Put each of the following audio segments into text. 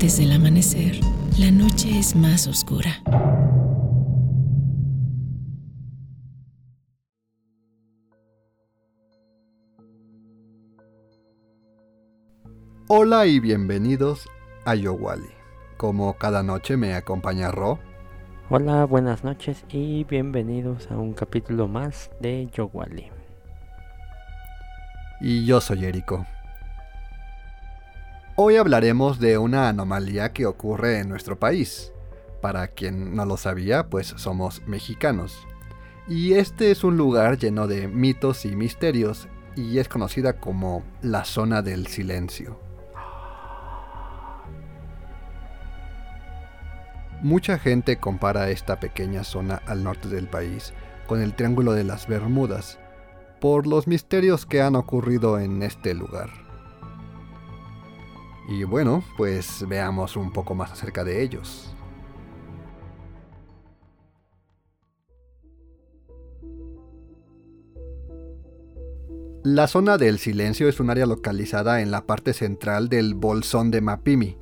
Antes del amanecer, la noche es más oscura. Hola y bienvenidos a Yowali. Como cada noche me acompaña Ro. Hola, buenas noches y bienvenidos a un capítulo más de Yowali. Y yo soy Eriko. Hoy hablaremos de una anomalía que ocurre en nuestro país. Para quien no lo sabía, pues somos mexicanos. Y este es un lugar lleno de mitos y misterios y es conocida como la zona del silencio. Mucha gente compara esta pequeña zona al norte del país con el Triángulo de las Bermudas, por los misterios que han ocurrido en este lugar. Y bueno, pues veamos un poco más acerca de ellos. La zona del silencio es un área localizada en la parte central del Bolsón de Mapimi,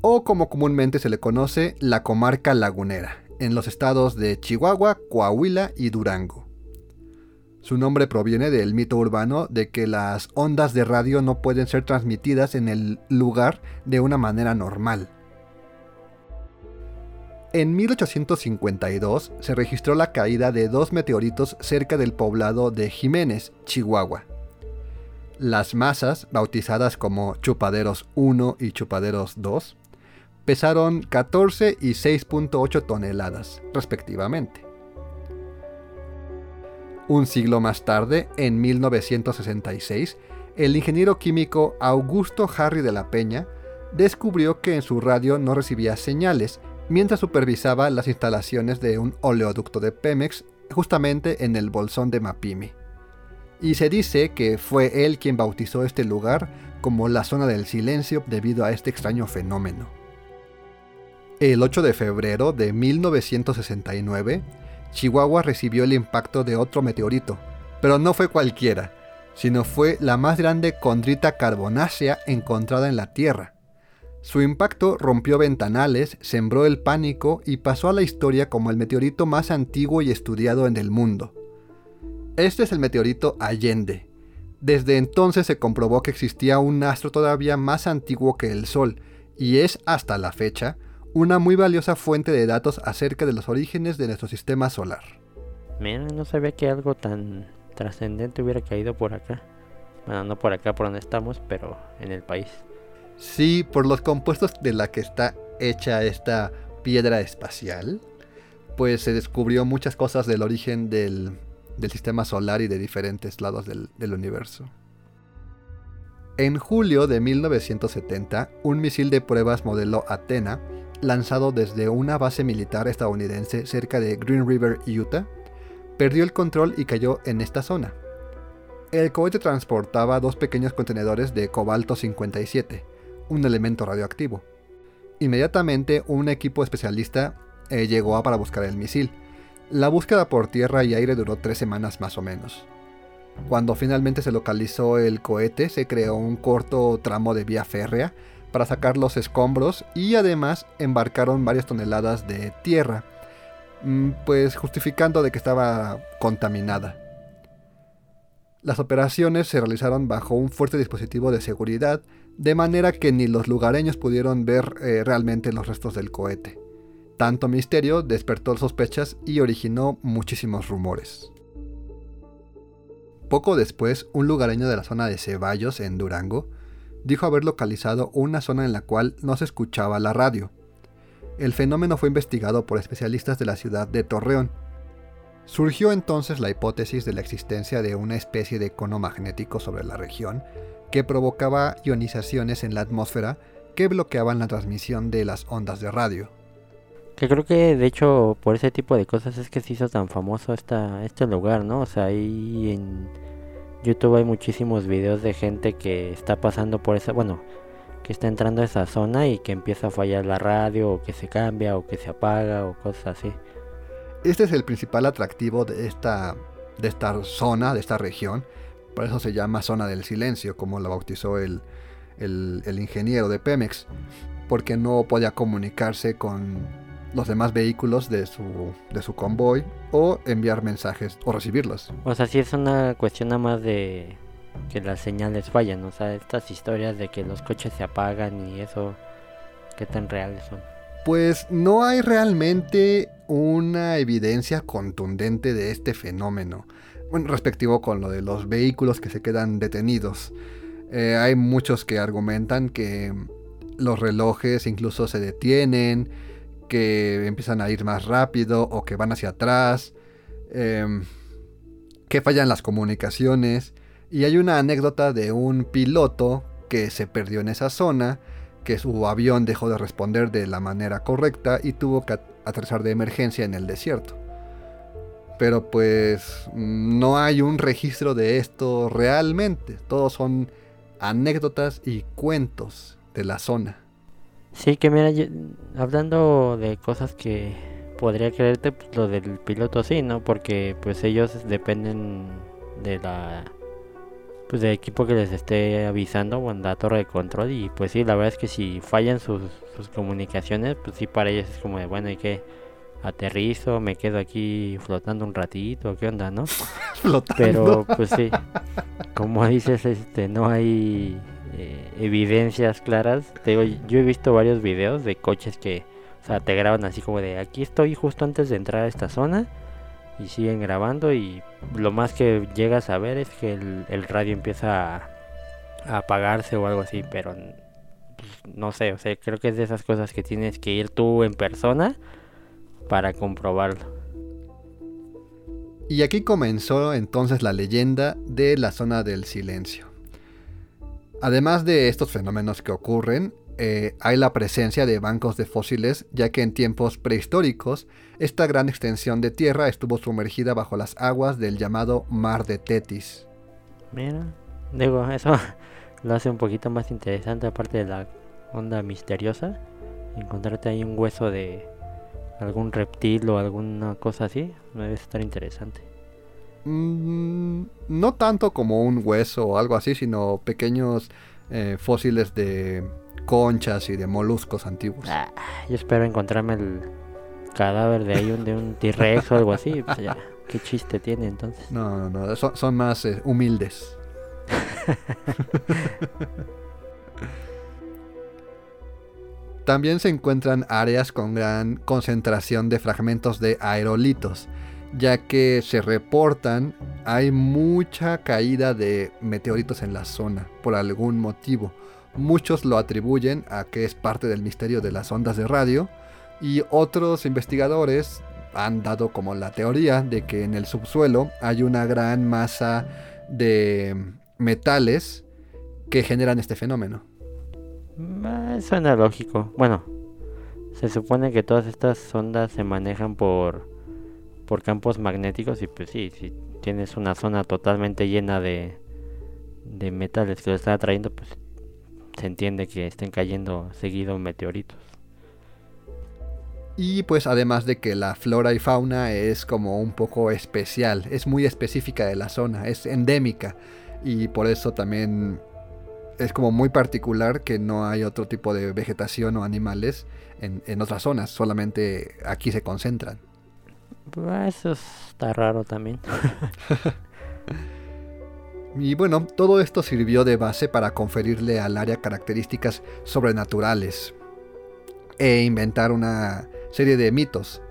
o como comúnmente se le conoce, la comarca lagunera, en los estados de Chihuahua, Coahuila y Durango. Su nombre proviene del mito urbano de que las ondas de radio no pueden ser transmitidas en el lugar de una manera normal. En 1852 se registró la caída de dos meteoritos cerca del poblado de Jiménez, Chihuahua. Las masas, bautizadas como Chupaderos 1 y Chupaderos 2, pesaron 14 y 6.8 toneladas, respectivamente. Un siglo más tarde, en 1966, el ingeniero químico Augusto Harry de la Peña descubrió que en su radio no recibía señales mientras supervisaba las instalaciones de un oleoducto de Pemex justamente en el bolsón de Mapimi. Y se dice que fue él quien bautizó este lugar como la zona del silencio debido a este extraño fenómeno. El 8 de febrero de 1969, Chihuahua recibió el impacto de otro meteorito, pero no fue cualquiera, sino fue la más grande condrita carbonácea encontrada en la Tierra. Su impacto rompió ventanales, sembró el pánico y pasó a la historia como el meteorito más antiguo y estudiado en el mundo. Este es el meteorito Allende. Desde entonces se comprobó que existía un astro todavía más antiguo que el Sol, y es hasta la fecha una muy valiosa fuente de datos acerca de los orígenes de nuestro sistema solar. Mira, no sabía que algo tan trascendente hubiera caído por acá. Bueno, no por acá por donde estamos, pero en el país. Sí, por los compuestos de la que está hecha esta piedra espacial, pues se descubrió muchas cosas del origen del, sistema solar y de diferentes lados del, del universo. En julio de 1970, un misil de pruebas modelo Athena lanzado desde una base militar estadounidense cerca de Green River, Utah, perdió el control y cayó en esta zona. El cohete transportaba dos pequeños contenedores de cobalto 57, un elemento radioactivo. Inmediatamente un equipo especialista eh, llegó para buscar el misil. La búsqueda por tierra y aire duró tres semanas más o menos. Cuando finalmente se localizó el cohete, se creó un corto tramo de vía férrea para sacar los escombros y además embarcaron varias toneladas de tierra, mm, pues justificando de que estaba contaminada. Las operaciones se realizaron bajo un fuerte dispositivo de seguridad, de manera que ni los lugareños pudieron ver eh, realmente los restos del cohete. Tanto misterio despertó sospechas y originó muchísimos rumores. Poco después, un lugareño de la zona de Ceballos, en Durango, dijo haber localizado una zona en la cual no se escuchaba la radio. El fenómeno fue investigado por especialistas de la ciudad de Torreón. Surgió entonces la hipótesis de la existencia de una especie de cono magnético sobre la región que provocaba ionizaciones en la atmósfera que bloqueaban la transmisión de las ondas de radio. Que creo que de hecho por ese tipo de cosas es que se hizo tan famoso esta, este lugar, ¿no? O sea, ahí en, YouTube hay muchísimos videos de gente que está pasando por esa, bueno, que está entrando a esa zona y que empieza a fallar la radio o que se cambia o que se apaga o cosas así. Este es el principal atractivo de esta, de esta zona, de esta región. Por eso se llama zona del silencio, como lo bautizó el, el, el ingeniero de Pemex. porque no podía comunicarse con los demás vehículos de su, de su convoy o enviar mensajes o recibirlos. O sea, sí es una cuestión nada más de que las señales fallan, o sea, estas historias de que los coches se apagan y eso, ¿qué tan reales son? Pues no hay realmente una evidencia contundente de este fenómeno, bueno, respectivo con lo de los vehículos que se quedan detenidos. Eh, hay muchos que argumentan que los relojes incluso se detienen, que empiezan a ir más rápido o que van hacia atrás, em, que fallan las comunicaciones. Y hay una anécdota de un piloto que se perdió en esa zona, que su avión dejó de responder de la manera correcta y tuvo que aterrizar de emergencia en el desierto. Pero pues no hay un registro de esto realmente. Todos son anécdotas y cuentos de la zona. Sí, que mira, hablando de cosas que podría creerte, pues lo del piloto sí, ¿no? Porque pues ellos dependen de la pues del equipo que les esté avisando o en la torre de control y pues sí, la verdad es que si fallan sus, sus comunicaciones, pues sí para ellos es como de bueno, hay que aterrizo, me quedo aquí flotando un ratito, ¿qué onda, no? Flotando. Pero pues sí, como dices, este no hay eh, evidencias claras. Te yo he visto varios videos de coches que, o sea, te graban así como de aquí estoy justo antes de entrar a esta zona y siguen grabando y lo más que llegas a ver es que el, radio empieza a, a, apagarse o algo así, pero pues, no sé, o sea, creo que es de esas cosas que tienes que ir tú en persona para comprobarlo. Y aquí comenzó entonces la leyenda de la zona del silencio. Además de estos fenómenos que ocurren, eh, hay la presencia de bancos de fósiles, ya que en tiempos prehistóricos esta gran extensión de tierra estuvo sumergida bajo las aguas del llamado Mar de Tetis. Mira, digo, eso lo hace un poquito más interesante, aparte de la onda misteriosa. Encontrarte ahí un hueso de algún reptil o alguna cosa así, debe estar interesante. Mm, no tanto como un hueso o algo así, sino pequeños eh, fósiles de conchas y de moluscos antiguos. Ah, yo espero encontrarme el cadáver de ahí un, de un T-Rex o algo así. Pues ya, ¿Qué chiste tiene entonces? No, no, son, son más eh, humildes. También se encuentran áreas con gran concentración de fragmentos de aerolitos, ya que se reportan hay mucha caída de meteoritos en la zona por algún motivo. Muchos lo atribuyen a que es parte del misterio de las ondas de radio y otros investigadores han dado como la teoría de que en el subsuelo hay una gran masa de metales que generan este fenómeno. Mm, suena lógico. Bueno, se supone que todas estas ondas se manejan por por campos magnéticos y pues sí, si tienes una zona totalmente llena de, de metales que lo están atrayendo, pues se entiende que estén cayendo seguido meteoritos. Y pues además de que la flora y fauna es como un poco especial, es muy específica de la zona, es endémica y por eso también es como muy particular que no hay otro tipo de vegetación o animales en, en otras zonas, solamente aquí se concentran. Pues, eso está raro también. y bueno, todo esto sirvió de base para conferirle al área características sobrenaturales e inventar una serie de mitos.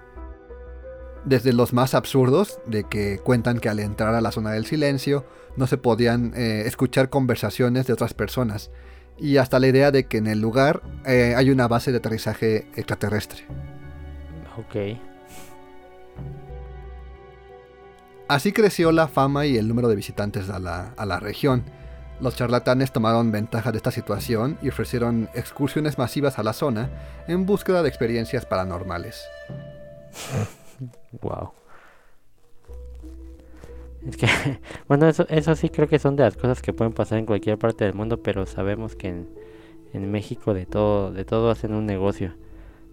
Desde los más absurdos, de que cuentan que al entrar a la zona del silencio no se podían eh, escuchar conversaciones de otras personas, y hasta la idea de que en el lugar eh, hay una base de aterrizaje extraterrestre. Ok. Así creció la fama y el número de visitantes a la, región. Los charlatanes tomaron ventaja de esta situación y ofrecieron excursiones masivas a la zona en búsqueda de experiencias paranormales. wow. Es que, bueno, eso, eso sí creo que son de las cosas que pueden pasar en cualquier parte del mundo, pero sabemos que en, en México de todo, de todo hacen un negocio.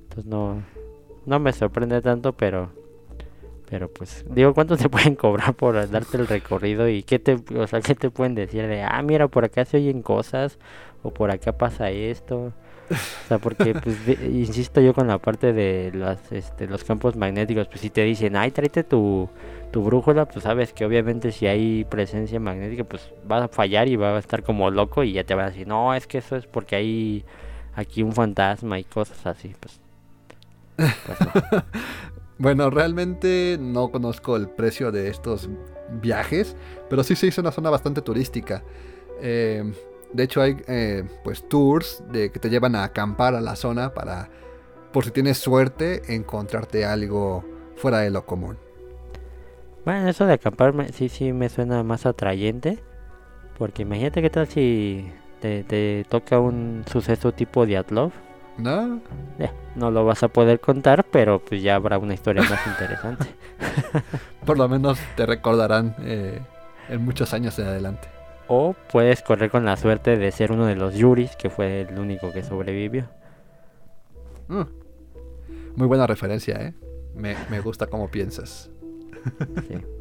Entonces no, no me sorprende tanto, pero pero pues, digo, ¿cuánto te pueden cobrar por darte el recorrido? ¿Y qué te, o sea, qué te pueden decir? De, ah, mira, por acá se oyen cosas, o por acá pasa esto. O sea, porque, pues, de- insisto yo con la parte de las, este, los campos magnéticos, pues si te dicen, ay, tráete tu, tu brújula, pues sabes que obviamente si hay presencia magnética, pues va a fallar y va a estar como loco y ya te van a decir, no, es que eso es porque hay aquí un fantasma y cosas así, pues. pues no. Bueno, realmente no conozco el precio de estos viajes, pero sí se hizo una zona bastante turística. Eh, de hecho hay eh, pues tours de que te llevan a acampar a la zona para, por si tienes suerte, encontrarte algo fuera de lo común. Bueno, eso de acampar sí, sí me suena más atrayente. Porque imagínate qué tal si te, te toca un suceso tipo Diatlov. ¿No? No lo vas a poder contar, pero pues ya habrá una historia más interesante. Por lo menos te recordarán eh, en muchos años en adelante. O puedes correr con la suerte de ser uno de los Yuris, que fue el único que sobrevivió. Mm. Muy buena referencia, ¿eh? Me, me gusta cómo piensas. Sí.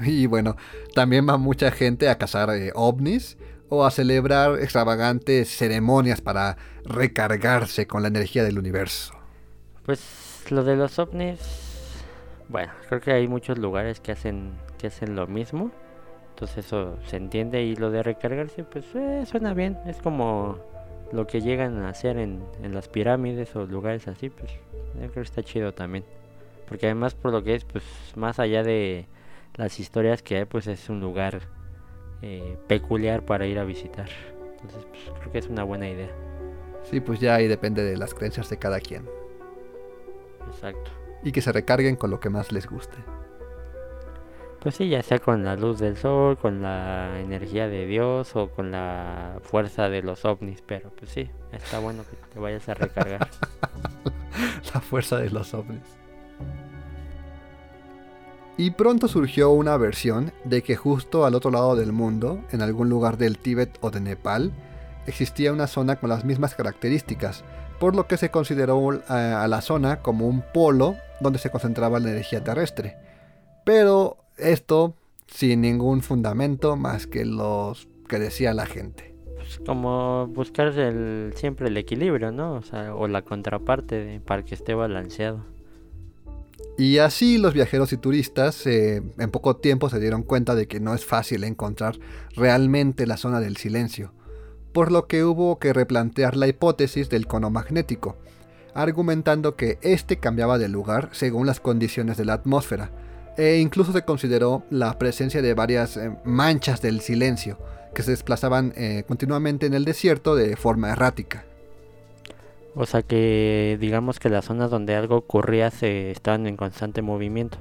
Y bueno, también va mucha gente a cazar eh, ovnis o a celebrar extravagantes ceremonias para recargarse con la energía del universo. Pues lo de los ovnis, bueno, creo que hay muchos lugares que hacen que hacen lo mismo. Entonces eso se entiende y lo de recargarse, pues eh, suena bien. Es como lo que llegan a hacer en, las pirámides o lugares así, pues yo creo que está chido también. Porque además por lo que es, pues más allá de las historias que hay, pues es un lugar eh, peculiar para ir a visitar. Entonces pues, creo que es una buena idea. Sí, pues ya ahí depende de las creencias de cada quien. Exacto. Y que se recarguen con lo que más les guste. Pues sí, ya sea con la luz del sol, con la energía de Dios o con la fuerza de los ovnis, pero pues sí, está bueno que te vayas a recargar. La fuerza de los ovnis. Y pronto surgió una versión de que justo al otro lado del mundo, en algún lugar del Tíbet o de Nepal, existía una zona con las mismas características, por lo que se consideró eh, a la zona como un polo donde se concentraba la energía terrestre. Pero esto sin ningún fundamento más que los que decía la gente. Pues como buscar siempre el equilibrio, ¿no? O la contraparte para que esté balanceado. Y así los viajeros y turistas eh, en poco tiempo se dieron cuenta de que no es fácil encontrar realmente la zona del silencio, por lo que hubo que replantear la hipótesis del cono magnético, argumentando que éste cambiaba de lugar según las condiciones de la atmósfera, e incluso se consideró la presencia de varias eh, manchas del silencio que se desplazaban eh, continuamente en el desierto de forma errática. O sea que digamos que las zonas donde algo ocurría se estaban en constante movimiento.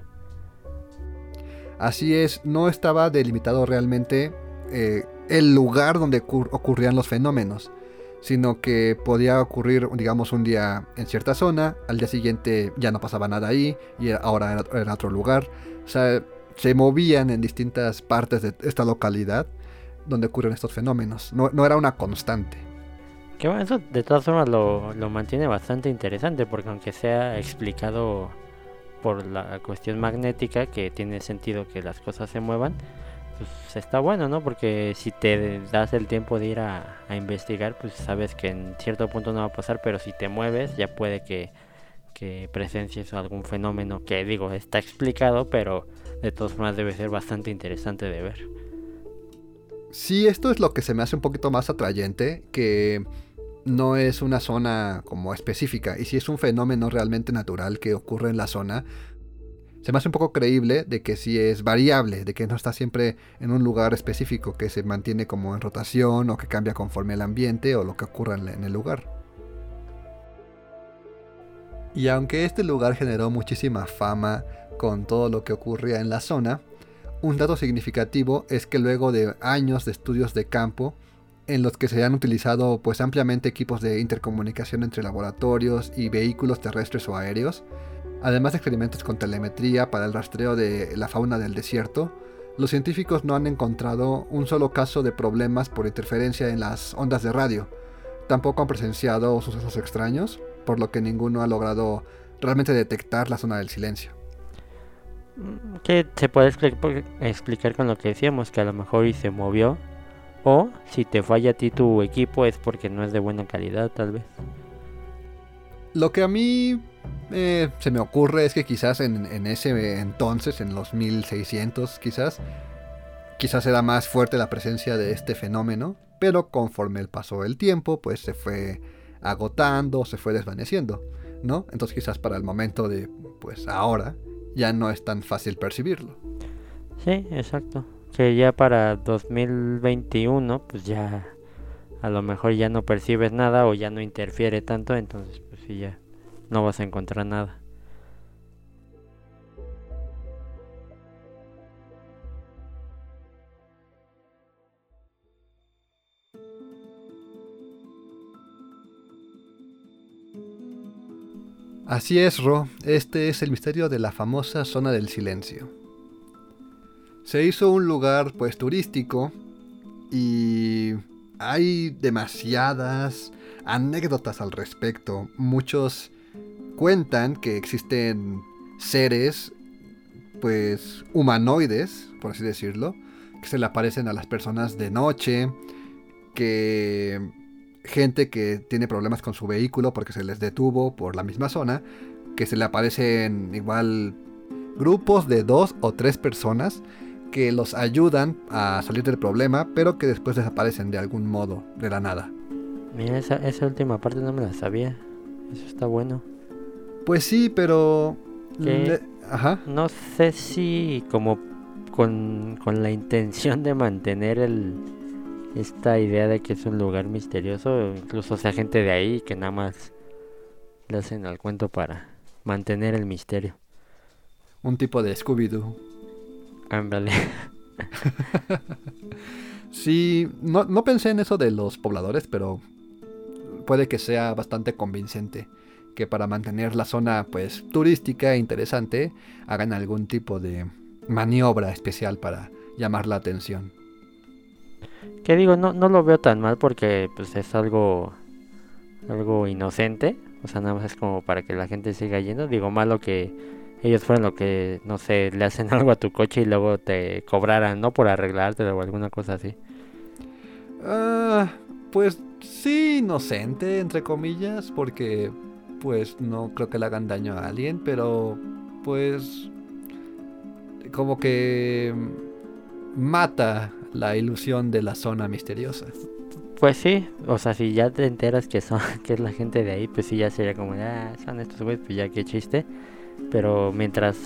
Así es, no estaba delimitado realmente eh, el lugar donde ocur- ocurrían los fenómenos, sino que podía ocurrir, digamos, un día en cierta zona, al día siguiente ya no pasaba nada ahí, y ahora era, otro lugar. O sea, se movían en distintas partes de esta localidad donde ocurren estos fenómenos. No, no era una constante. Que bueno, eso de todas formas lo, lo mantiene bastante interesante porque aunque sea explicado por la cuestión magnética que tiene sentido que las cosas se muevan, pues está bueno, ¿no? Porque si te das el tiempo de ir a, investigar, pues sabes que en cierto punto no va a pasar, pero si te mueves ya puede que, que presencies algún fenómeno que digo, está explicado, pero de todas formas debe ser bastante interesante de ver. Sí, esto es lo que se me hace un poquito más atrayente, que no es una zona como específica, y si es un fenómeno realmente natural que ocurre en la zona, se me hace un poco creíble de que sí es variable, de que no está siempre en un lugar específico, que se mantiene como en rotación o que cambia conforme el ambiente o lo que ocurra en el lugar. Y aunque este lugar generó muchísima fama con todo lo que ocurría en la zona, un dato significativo es que luego de años de estudios de campo, en los que se han utilizado pues ampliamente equipos de intercomunicación entre laboratorios y vehículos terrestres o aéreos, además de experimentos con telemetría para el rastreo de la fauna del desierto, los científicos no han encontrado un solo caso de problemas por interferencia en las ondas de radio. Tampoco han presenciado sucesos extraños, por lo que ninguno ha logrado realmente detectar la zona del silencio. que se puede explicar con lo que decíamos, que a lo mejor y se movió, O si te falla a ti tu equipo es porque no es de buena calidad, tal vez. Lo que a mí eh, se me ocurre es que quizás en, en, ese entonces, en los 1600 quizás, quizás era más fuerte la presencia de este fenómeno, pero conforme pasó el tiempo, pues se fue agotando, se fue desvaneciendo, ¿no? Entonces quizás para el momento de, pues ahora, ya no es tan fácil percibirlo. Sí, exacto. Que ya para 2021, pues ya a lo mejor ya no percibes nada o ya no interfiere tanto, entonces pues sí ya no vas a encontrar nada. Así es, Ro. Este es el misterio de la famosa zona del silencio. Se hizo un lugar pues turístico y hay demasiadas anécdotas al respecto. Muchos cuentan que existen seres, pues, humanoides, por así decirlo, que se le aparecen a las personas de noche, que gente que tiene problemas con su vehículo porque se les detuvo por la misma zona, que se le aparecen igual grupos de dos o tres personas que los ayudan a salir del problema, pero que después desaparecen de algún modo, de la nada. Mira, esa, esa última parte no me la sabía. Eso está bueno. Pues sí, pero... Ajá. No sé si como con, con la intención de mantener el, esta idea de que es un lugar misterioso, incluso sea gente de ahí que nada más le hacen al cuento para mantener el misterio. Un tipo de Scooby-Doo. Ándale. sí, no, no pensé en eso de los pobladores, pero puede que sea bastante convincente que para mantener la zona pues turística e interesante hagan algún tipo de maniobra especial para llamar la atención. Que digo, no, no lo veo tan mal porque pues es algo algo inocente, o sea, nada más es como para que la gente siga yendo. Digo, malo que ellos fueran lo que, no sé, le hacen algo a tu coche y luego te cobraran, ¿no? Por arreglártelo o alguna cosa así. Ah, pues sí, inocente, entre comillas, porque pues no creo que le hagan daño a alguien, pero pues como que mata la ilusión de la zona misteriosa. Pues sí, o sea, si ya te enteras que son que es la gente de ahí, pues sí ya sería como, ah, son estos güeyes, pues ya qué chiste. Pero mientras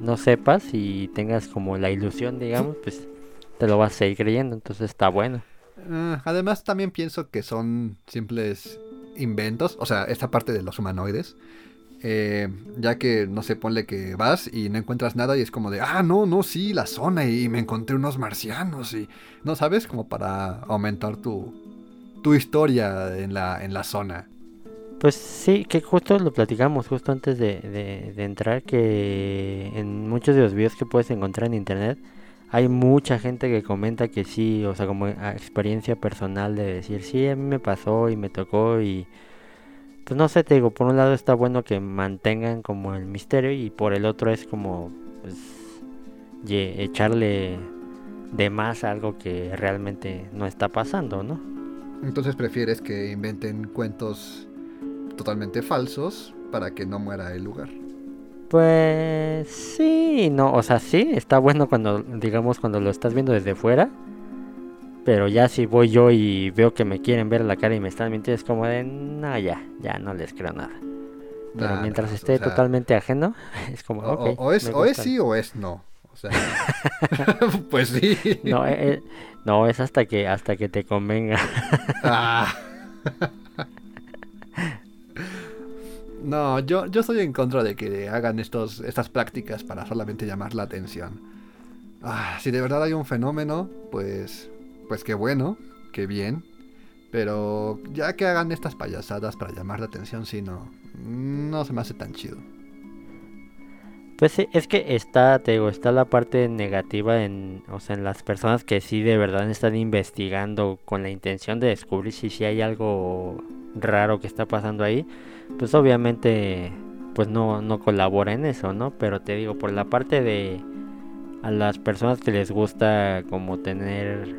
no sepas y tengas como la ilusión, digamos, pues te lo vas a seguir creyendo, entonces está bueno. Ah, además también pienso que son simples inventos, o sea, esta parte de los humanoides, eh, ya que no sé, ponle que vas y no encuentras nada y es como de, ah, no, no, sí, la zona y me encontré unos marcianos y, no sabes, como para aumentar tu, tu historia en la, en la zona. Pues sí, que justo lo platicamos justo antes de, entrar, que en muchos de los videos que puedes encontrar en internet, hay mucha gente que comenta que sí, o sea, como experiencia personal de decir, sí, a mí me pasó y me tocó y pues no sé, te digo, por un lado está bueno que mantengan como el misterio y por el otro es como pues echarle de más algo que realmente no está pasando, ¿no? Entonces prefieres que inventen cuentos totalmente falsos para que no muera el lugar. Pues sí, no, o sea, sí, está bueno cuando, digamos, cuando lo estás viendo desde fuera. Pero ya si voy yo y veo que me quieren ver la cara y me están mintiendo, es como de, no, ya, ya no les creo nada. Pero mientras esté totalmente ajeno, es como, o, o, es, o es sí o es no. O sea, pues sí. No, eh, eh, no, es hasta que, hasta que te convenga. ah. No, yo, yo estoy en contra de que hagan estos, estas prácticas para solamente llamar la atención. Ah, si de verdad hay un fenómeno, pues, pues qué bueno, qué bien. Pero ya que hagan estas payasadas para llamar la atención, sí, no, no se me hace tan chido. Pues es que está, te digo, está la parte negativa en, o sea, en las personas que sí de verdad están investigando con la intención de descubrir si, si hay algo raro que está pasando ahí pues obviamente pues no, no colabora en eso, ¿no? Pero te digo, por la parte de a las personas que les gusta como tener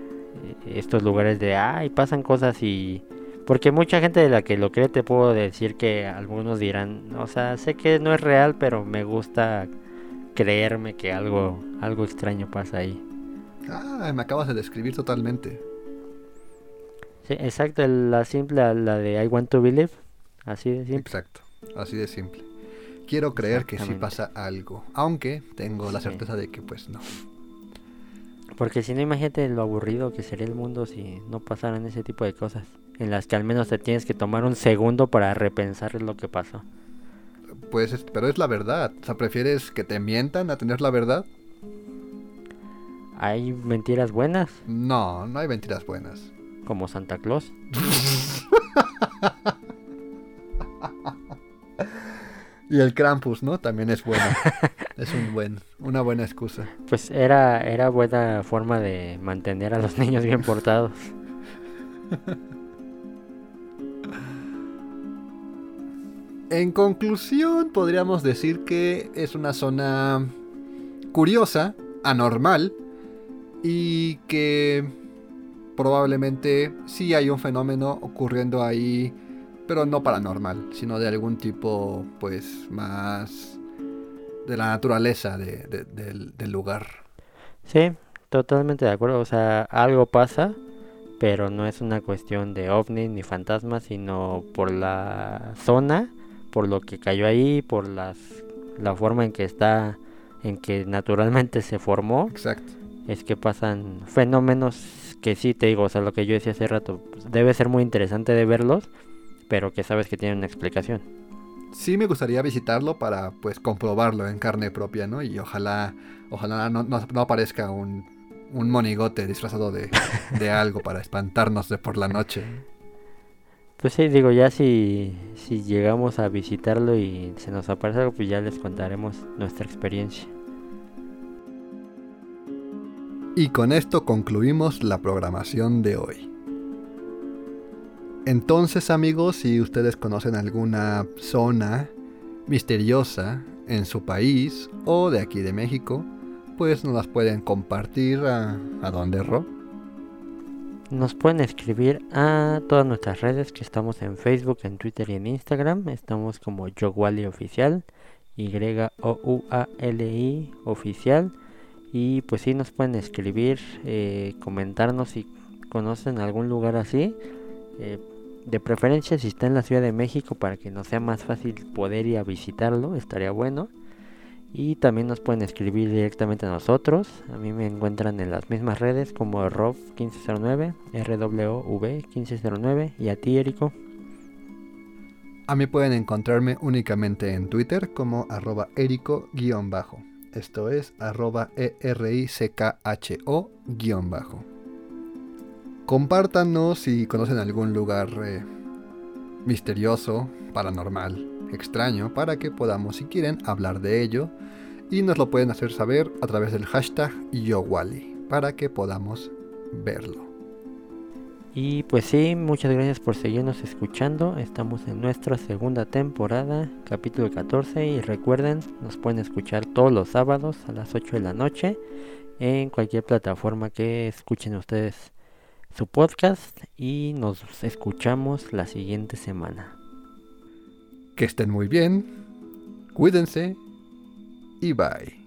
estos lugares de, ay, pasan cosas y... Porque mucha gente de la que lo cree te puedo decir que algunos dirán, o sea, sé que no es real, pero me gusta creerme que algo, algo extraño pasa ahí. Ah, me acabas de describir totalmente. Sí, exacto, la simple, la de I want to believe, así de simple. Exacto, así de simple. Quiero creer que sí pasa algo, aunque tengo la certeza de que pues no. Porque si no, imagínate lo aburrido que sería el mundo si no pasaran ese tipo de cosas. En las que al menos te tienes que tomar un segundo para repensar lo que pasó. Pues, pero es la verdad. O sea, ¿prefieres que te mientan a tener la verdad? ¿Hay mentiras buenas? No, no hay mentiras buenas. ¿Como Santa Claus? y el Krampus, ¿no? También es bueno. es un buen, una buena excusa. Pues era, era buena forma de mantener a los niños bien portados. En conclusión, podríamos decir que es una zona curiosa, anormal, y que probablemente sí hay un fenómeno ocurriendo ahí, pero no paranormal, sino de algún tipo, pues, más de la naturaleza del, del lugar. Sí, totalmente de acuerdo. O sea, algo pasa, pero no es una cuestión de ovni ni fantasma, sino por la zona por lo que cayó ahí, por las, la forma en que está, en que naturalmente se formó. Exacto. Es que pasan fenómenos que sí te digo, o sea, lo que yo decía hace rato, pues, debe ser muy interesante de verlos, pero que sabes que tienen una explicación. Sí me gustaría visitarlo para pues comprobarlo en carne propia, ¿no? Y ojalá, ojalá no, no, aparezca un, un monigote disfrazado de, de algo para espantarnos de por la noche. Pues sí, digo, ya si, si llegamos a visitarlo y se nos aparece algo, pues ya les contaremos nuestra experiencia. Y con esto concluimos la programación de hoy. Entonces amigos, si ustedes conocen alguna zona misteriosa en su país o de aquí de México, pues nos las pueden compartir a, a donde Ro. Nos pueden escribir a todas nuestras redes que estamos en Facebook, en Twitter y en Instagram. Estamos como Yowali Oficial, Y-O-U-A-L-I Oficial. Y pues sí, nos pueden escribir, eh, comentarnos si conocen algún lugar así. Eh, de preferencia si está en la Ciudad de México para que nos sea más fácil poder ir a visitarlo, estaría bueno. Y también nos pueden escribir directamente a nosotros. A mí me encuentran en las mismas redes como Rob1509, RWV1509 y a ti, Erico. A mí pueden encontrarme únicamente en Twitter como arroba erico-bajo. Esto es arroba E-R-I-C-K-H-O-bajo. Compártanos si conocen algún lugar eh, misterioso, paranormal, extraño, para que podamos, si quieren, hablar de ello y nos lo pueden hacer saber a través del hashtag YoWally para que podamos verlo. Y pues sí, muchas gracias por seguirnos escuchando. Estamos en nuestra segunda temporada, capítulo 14. Y recuerden, nos pueden escuchar todos los sábados a las 8 de la noche en cualquier plataforma que escuchen ustedes su podcast. Y nos escuchamos la siguiente semana. Que estén muy bien, cuídense y bye.